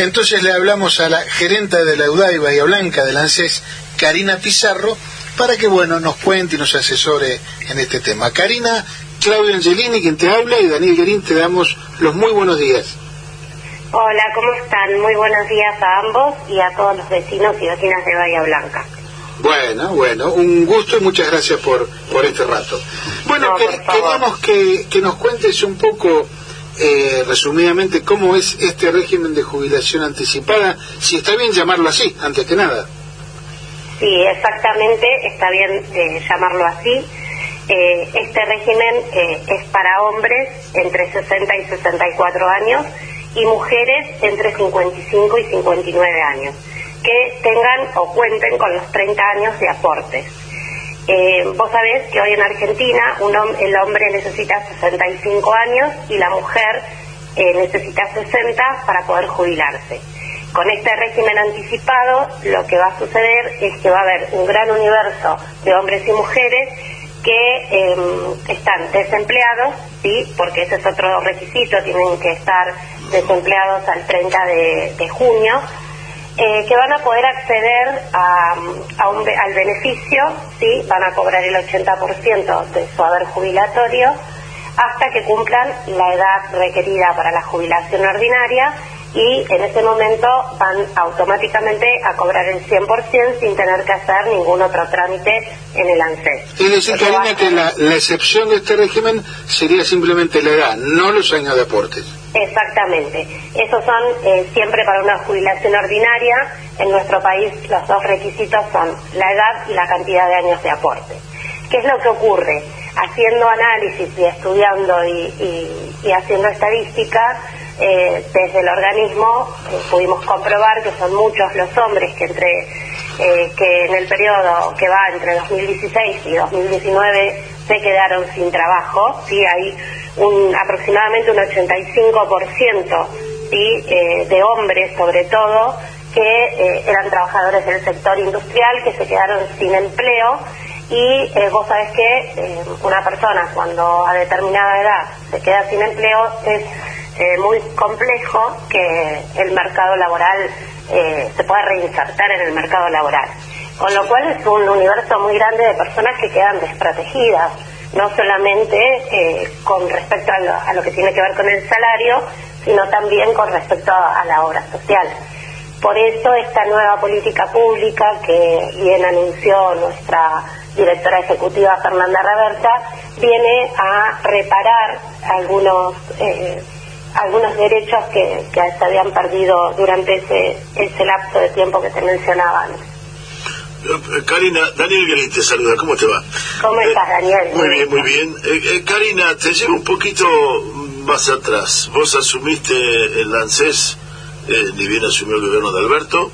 Entonces le hablamos a la gerenta de la UDAI Bahía Blanca del ANSES, Karina Pizarro, para que bueno nos cuente y nos asesore en este tema. Karina, Claudio Angelini, quien te habla, y Daniel Guerín, te damos los muy buenos días. Hola, ¿cómo están? Muy buenos días a ambos y a todos los vecinos y vecinas de Bahía Blanca. Bueno, bueno, un gusto y muchas gracias por, por este rato. Bueno, queríamos que, que, nos cuentes un poco, eh, resumidamente, cómo es este régimen de jubilación anticipada, si está bien llamarlo así, antes que nada. Sí, exactamente, está bien eh, llamarlo así. Eh, este régimen es para hombres entre 60 y 64 años y mujeres entre 55 y 59 años, que tengan o cuenten con los 30 años de aportes. Eh, vos sabés que hoy en Argentina el hombre necesita 65 años y la mujer eh, necesita 60 para poder jubilarse. Con este régimen anticipado lo que va a suceder es que va a haber un gran universo de hombres y mujeres que em, están desempleados, sí, porque ese es otro requisito, tienen que estar desempleados al 30 de, junio, eh, que van a poder acceder a, al beneficio, sí, van a cobrar el 80% de su haber jubilatorio hasta que cumplan la edad requerida para la jubilación ordinaria y en ese momento van automáticamente a cobrar el 100% sin tener que hacer ningún otro trámite en el ANSES. Es decir, Karina, que la, excepción de este régimen sería simplemente la edad, no los años de aportes. Exactamente. Esos son eh, siempre para una jubilación ordinaria. En nuestro país los dos requisitos son la edad y la cantidad de años de aporte. ¿Qué es lo que ocurre? Haciendo análisis y estudiando y haciendo estadística, eh, desde el organismo eh, pudimos comprobar que son muchos los hombres que entre que en el periodo que va entre 2016 y 2019 se quedaron sin trabajo, sí hay un aproximadamente un 85% ¿sí? de hombres sobre todo que eran trabajadores del sector industrial que se quedaron sin empleo y vos sabés que una persona cuando a determinada edad se queda sin empleo es eh, muy complejo que el mercado laboral eh, se pueda reinsertar en el mercado laboral. Con lo cual es un universo muy grande de personas que quedan desprotegidas, no solamente eh, con respecto a lo, que tiene que ver con el salario, sino también con respecto a, la obra social. Por eso esta nueva política pública que bien anunció nuestra directora ejecutiva Fernanda Raberta viene a reparar algunos algunos derechos que, se habían perdido durante ese, ese lapso de tiempo que te mencionaba eh, Karina, Daniel Guerín te saluda, ¿cómo te va? ¿Cómo estás, eh, Daniel? Muy bien, muy bien. Eh, Karina, te llevo un poquito más atrás. Vos asumiste el ANSES, ni bien asumió el gobierno de Alberto.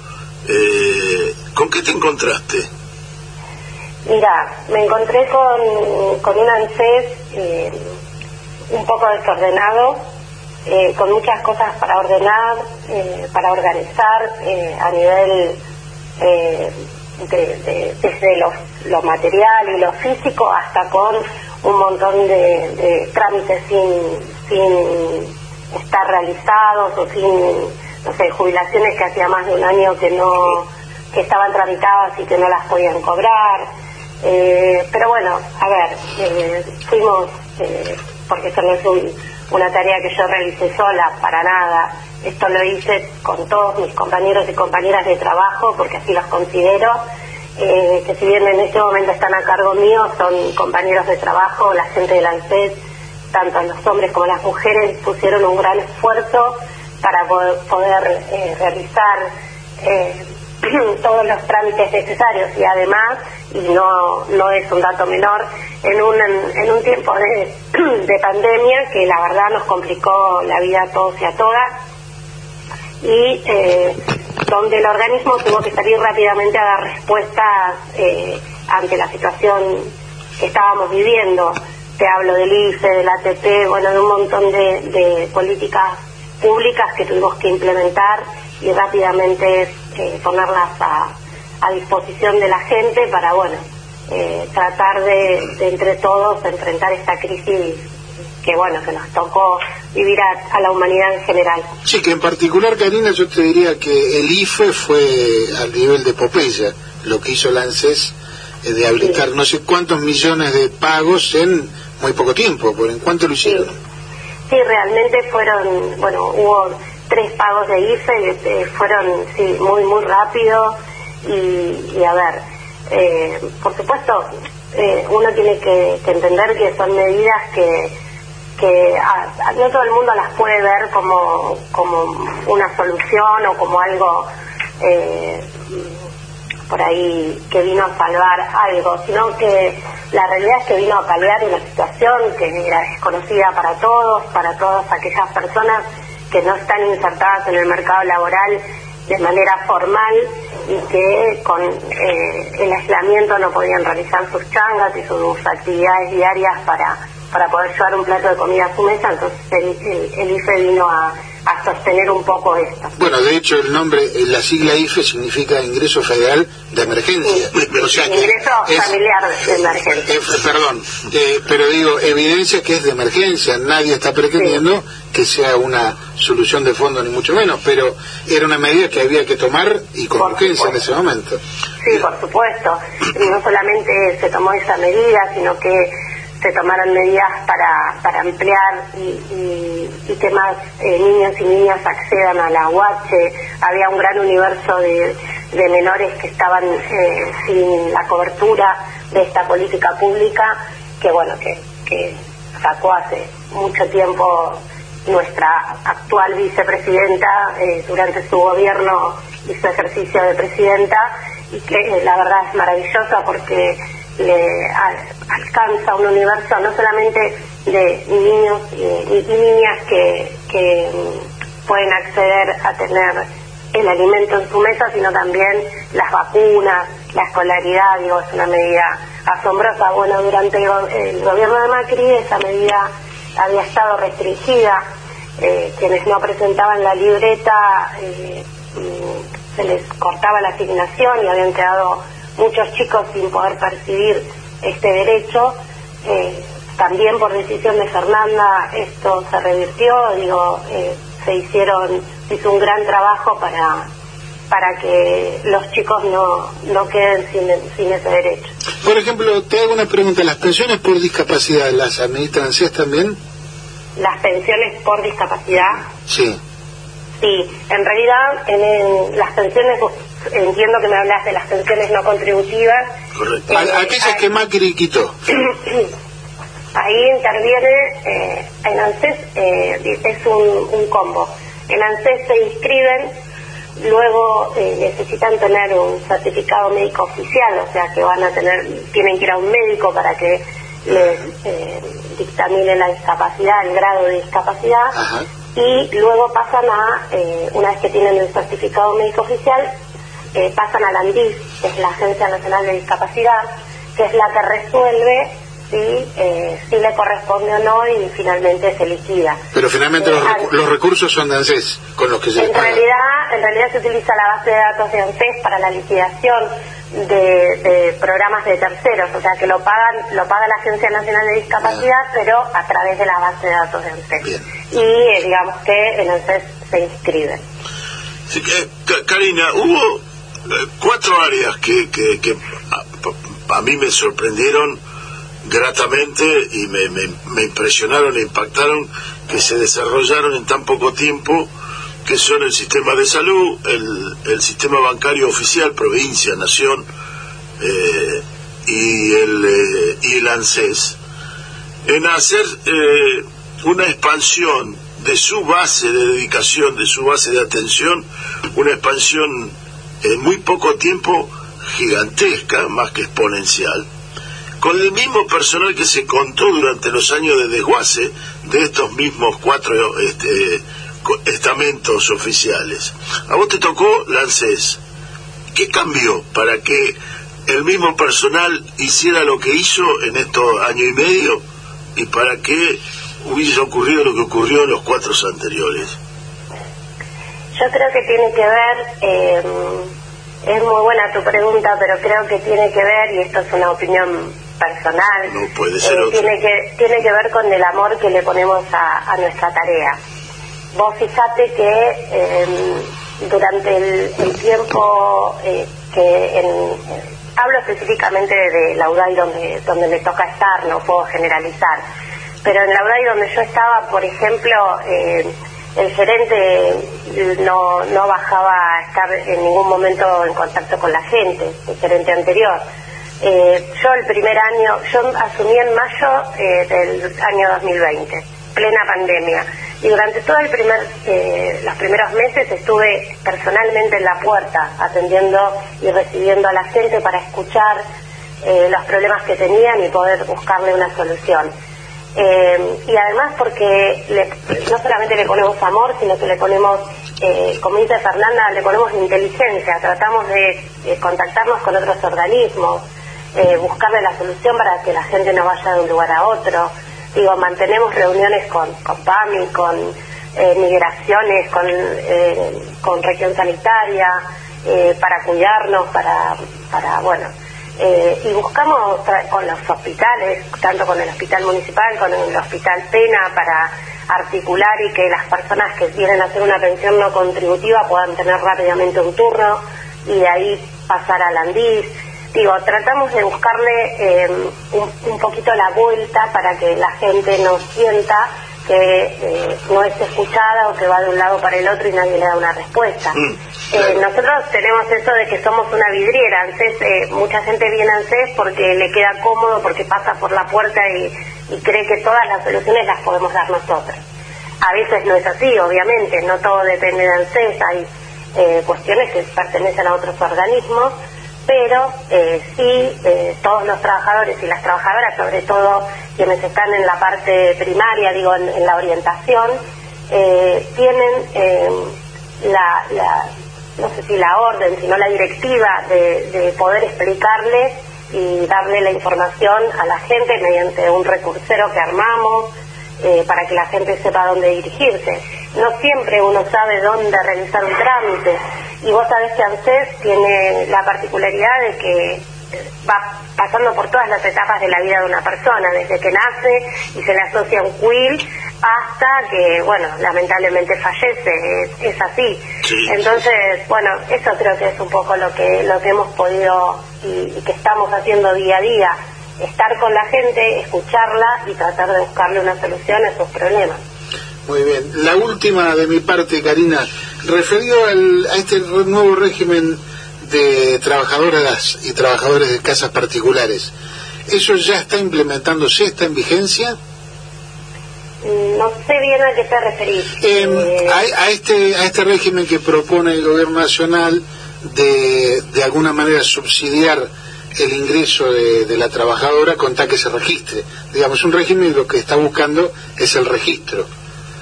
¿Con qué te encontraste? Mira, me encontré con, con un ANSES un poco desordenado, eh, con muchas cosas para ordenar, eh, para organizar eh, a nivel de, desde lo, material y lo físico hasta con un montón de, trámites sin, sin estar realizados o sin, no sé, jubilaciones que hacía más de un año que no que estaban tramitadas y que no las podían cobrar. pero bueno, a ver, fuimos, porque esto no es un una tarea que yo realicé sola, para nada. Esto lo hice con todos mis compañeros y compañeras de trabajo, porque así los considero, eh, que si bien en este momento están a cargo mío, son compañeros de trabajo, la gente de la ANSES, tanto los hombres como las mujeres pusieron un gran esfuerzo para poder, eh, realizar eh, todos los trámites necesarios. Y además, y no, no es un dato menor, en un, en un tiempo de, de pandemia que la verdad nos complicó la vida a todos y a todas y eh, donde el organismo tuvo que salir rápidamente a dar respuestas eh, ante la situación que estábamos viviendo. Te hablo del IFE, del ATP, bueno, de un montón de, de políticas públicas que tuvimos que implementar y rápidamente eh, ponerlas a, a, disposición de la gente para, bueno, eh, tratar de, entre todos enfrentar esta crisis que bueno, que nos tocó vivir a, la humanidad en general. Sí, que en particular, Karina, yo te diría que el IFE fue al nivel de Popeya, lo que hizo Lances eh, de habilitar no sé cuántos millones de pagos en muy poco tiempo, ¿por en cuánto lo hicieron? Sí. realmente fueron, bueno, hubo tres pagos de IFE, eh, fueron, sí, muy, muy rápido y, a ver, eh, por supuesto, uno tiene que entender que son medidas que que no todo el mundo las puede ver como, como una solución o como algo eh, por ahí que vino a salvar algo, sino que la realidad es que vino a paliar una situación que era desconocida para todos, para todas aquellas personas que no están insertadas en el mercado laboral de manera formal y que con eh, el aislamiento no podían realizar sus changas y sus actividades diarias para para poder llevar un plato de comida a su mesa, entonces el, IFE vino a, sostener un poco esto. Bueno, de hecho el nombre, la sigla IFE significa Ingreso Federal de Emergencia. ingreso familiar de emergencia. Eh, perdón, eh, pero digo, evidencia que es de emergencia, nadie está pretendiendo que sea una solución de fondo ni mucho menos, pero era una medida que había que tomar y con urgencia en ese momento. Sí, por supuesto. No solamente se tomó esa medida, sino que se tomaron medidas para, para ampliar y, que más eh, niños y niñas accedan a la UH. Había un gran universo de, menores que estaban eh, sin la cobertura de esta política pública que, bueno, que, sacó hace mucho tiempo nuestra actual vicepresidenta eh, durante su gobierno y su ejercicio de presidenta y que la verdad es maravillosa porque le alcanza un universo no solamente de niños y, niñas que, que pueden acceder a tener el alimento en su mesa, sino también las vacunas, la escolaridad, digo, es una medida asombrosa. Bueno, durante el, gobierno de Macri esa medida había estado restringida, eh, quienes no presentaban la libreta eh, mm, se les cortaba la asignación y habían quedado muchos chicos sin poder percibir este derecho. Eh, también por decisión de Fernanda esto se revirtió, digo, eh, se hicieron, hizo un gran trabajo para para que los chicos no, no queden sin, sin ese derecho. Por ejemplo, te hago una pregunta, ¿las pensiones por discapacidad las administran también? ¿Las pensiones por discapacidad? Sí. Sí, en realidad en las pensiones entiendo que me hablas de las pensiones no contributivas. Correcto. Eh, aquellas que Macri quitó. ahí interviene, eh, en ANSES eh, es un, un, combo. En ANSES se inscriben, luego eh, necesitan tener un certificado médico oficial, o sea que van a tener, tienen que ir a un médico para que les eh, dictamine la discapacidad, el grado de discapacidad. Y luego pasan a, una vez que tienen el certificado médico oficial, eh, pasan a la ANDIS, que es la Agencia Nacional de Discapacidad, que es la que resuelve si, eh, si le corresponde o no y finalmente se liquida. Pero finalmente los, eh, recursos son de ANSES con los que se en realidad En realidad se utiliza la base de datos de ANSES para la liquidación de, programas de terceros, o sea que lo pagan lo paga la Agencia Nacional de Discapacidad, pero a través de la base de datos de ANSES. Y digamos que en ANSES se inscriben. Karina, hubo eh, cuatro áreas que, que, a, mí me sorprendieron gratamente y me, me, impresionaron e impactaron que se desarrollaron en tan poco tiempo que son el sistema de salud, el, el sistema bancario oficial, provincia, nación eh, y, el, eh, y el ANSES, en hacer una expansión de su base de dedicación, de su base de atención, una expansión en muy poco tiempo gigantesca, más que exponencial, con el mismo personal que se contó durante los años de desguace de estos mismos cuatro este, estamentos oficiales. A vos te tocó Lancés. ¿Qué cambió para que el mismo personal hiciera lo que hizo en estos años y medio y para que hubiese ocurrido lo que ocurrió en los cuatro anteriores? Yo creo que tiene que ver, eh, es muy buena tu pregunta, pero creo que tiene que ver, y esto es una opinión personal. No puede ser eh, tiene que tiene que ver con el amor que le ponemos a, a nuestra tarea. Vos fijate que em, durante el, tiempo eh, que en, hablo específicamente de la UDAI donde donde me toca estar, no puedo generalizar, pero en la UDAI donde yo estaba, por ejemplo, eh, el gerente no, no bajaba a estar en ningún momento en contacto con la gente, el gerente anterior. Eh, yo el primer año, yo asumí en mayo eh, del año 2020, plena pandemia, y durante todo el primer, eh, los primeros meses estuve personalmente en la puerta atendiendo y recibiendo a la gente para escuchar los problemas que tenían y poder buscarle una solución. Eh, y además porque no solamente le ponemos amor, sino que le ponemos, eh, como dice Fernanda, le ponemos inteligencia, tratamos de, contactarnos con otros organismos, eh, buscarle la solución para que la gente no vaya de un lugar a otro. Digo, mantenemos reuniones con, con PAMI, con eh, migraciones, con, con región sanitaria, para cuidarnos, para, para bueno, eh, y buscamos con los hospitales, tanto con el hospital municipal, con el hospital Pena, para articular y que las personas que vienen a hacer una pensión no contributiva puedan tener rápidamente un turno y de ahí pasar al Andís. Digo, tratamos de buscarle eh, un, poquito la vuelta para que la gente no sienta que eh, no es escuchada o que va de un lado para el otro y nadie le da una respuesta. Mm, eh, nosotros tenemos eso de que somos una vidriera. ANSES, eh, mucha gente viene a ANSES porque le queda cómodo, porque pasa por la puerta y, y cree que todas las soluciones las podemos dar nosotros. A veces no es así, obviamente, no todo depende de ANSES, hay cuestiones que pertenecen a otros organismos pero eh, sí eh, todos los trabajadores y las trabajadoras, sobre todo quienes están en la parte primaria, digo, en, la orientación, eh, tienen la, no sé si la orden, sino la directiva de, de poder explicarle y darle la información a la gente mediante un recursero que armamos, para que la gente sepa dónde dirigirse. No siempre uno sabe dónde realizar un trámite y vos sabés que ANSES tiene la particularidad de que va pasando por todas las etapas de la vida de una persona, desde que nace y se le asocia un quill hasta que, bueno, lamentablemente fallece, es, así. Entonces, bueno, eso creo que es un poco lo que, lo que hemos podido y que estamos haciendo día a día estar con la gente, escucharla y tratar de buscarle una solución a esos problemas. Muy bien. La última de mi parte, Karina, referido a este nuevo régimen de trabajadoras y trabajadores de casas particulares, ¿eso ya está implementándose, está en vigencia? Mm, no sé bien a qué te referís. Em, eh, a, este, a este régimen que propone el gobierno nacional de, de alguna manera subsidiar el ingreso de, la trabajadora con tal que se registre. Digamos, un régimen lo que está buscando es el registro.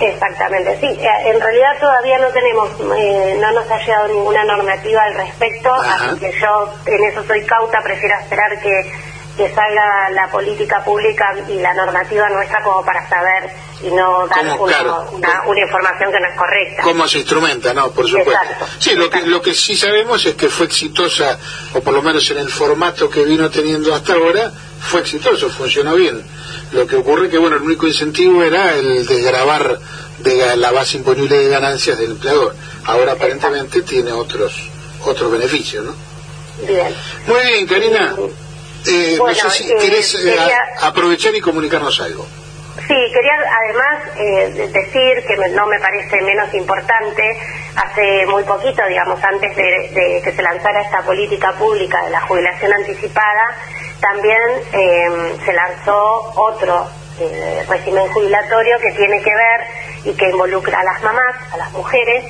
Exactamente, sí. Eh, en realidad todavía no tenemos, eh, no nos ha llegado ninguna normativa al respecto, así que yo en eso soy cauta, prefiero esperar que que salga la política pública y la normativa nuestra como para saber y no dar una, información que no es correcta. ¿Cómo se instrumenta? No, por supuesto. sí, lo que, lo que sí sabemos es que fue exitosa, o por lo menos en el formato que vino teniendo hasta ahora, fue exitoso, funcionó bien. Lo que ocurre que, bueno, el único incentivo era el de grabar de la base imponible de ganancias del empleador. Ahora aparentemente tiene otros otros beneficios, ¿no? Bien. Muy bien, Karina. Eh, no sé si querés eh, aprovechar y comunicarnos algo. Sí, quería además eh, decir que no me parece menos importante, hace muy poquito, digamos, antes de, que se lanzara esta política pública de la jubilación anticipada, también se lanzó otro régimen jubilatorio que tiene que ver y que involucra a las mamás, a las mujeres,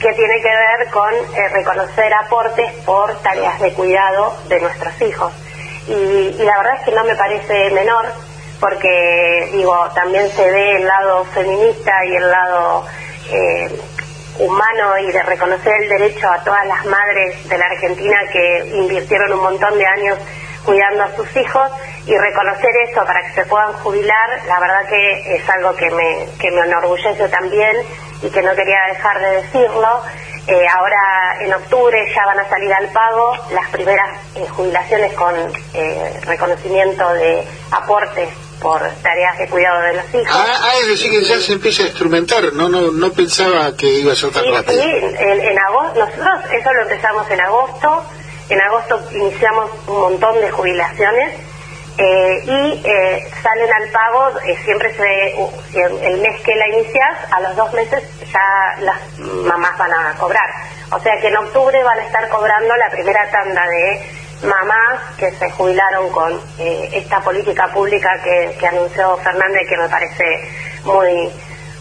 que tiene que ver con reconocer aportes por tareas de cuidado de nuestros hijos. Y, la verdad es que no me parece menor porque digo también se ve el lado feminista y el lado eh, humano y de reconocer el derecho a todas las madres de la Argentina que invirtieron un montón de años cuidando a sus hijos y reconocer eso para que se puedan jubilar, la verdad que es algo que me, que me enorgullece también y que no quería dejar de decirlo. Eh, ahora en octubre ya van a salir al pago las primeras eh, jubilaciones con eh, reconocimiento de aportes por tareas de cuidado de los hijos. Ah, ah es decir, que ya se empieza a instrumentar, no no no pensaba que iba a ser tan rápido. Sí, en, agosto, nosotros eso lo empezamos en agosto, en agosto iniciamos un montón de jubilaciones y salen al pago, siempre se el mes que la inicias, a los dos meses ya las mamás van a cobrar. O sea que en octubre van a estar cobrando la primera tanda de mamás que se jubilaron con eh, esta política pública que, anunció Fernández que me parece muy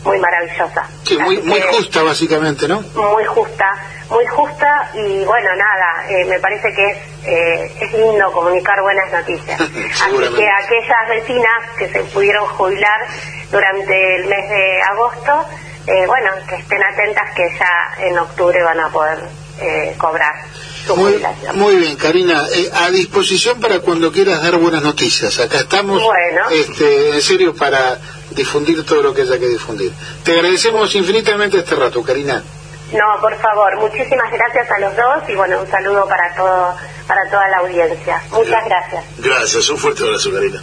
muy maravillosa. Sí, muy, muy justa básicamente, ¿no? Muy justa, muy justa y bueno, nada, eh, me parece que es, eh, es lindo comunicar buenas noticias. Así que aquellas vecinas que se pudieron jubilar durante el mes de agosto, eh, bueno, que estén atentas que ya en octubre van a poder eh, cobrar su muy, Muy bien, Karina, eh, a disposición para cuando quieras dar buenas noticias. Acá estamos, este, en serio, para difundir todo lo que haya que difundir. Te agradecemos infinitamente este rato, Karina. No, por favor, muchísimas gracias a los dos y bueno, un saludo para todo, para toda la audiencia. Muchas gracias. Gracias, un fuerte abrazo, Karina.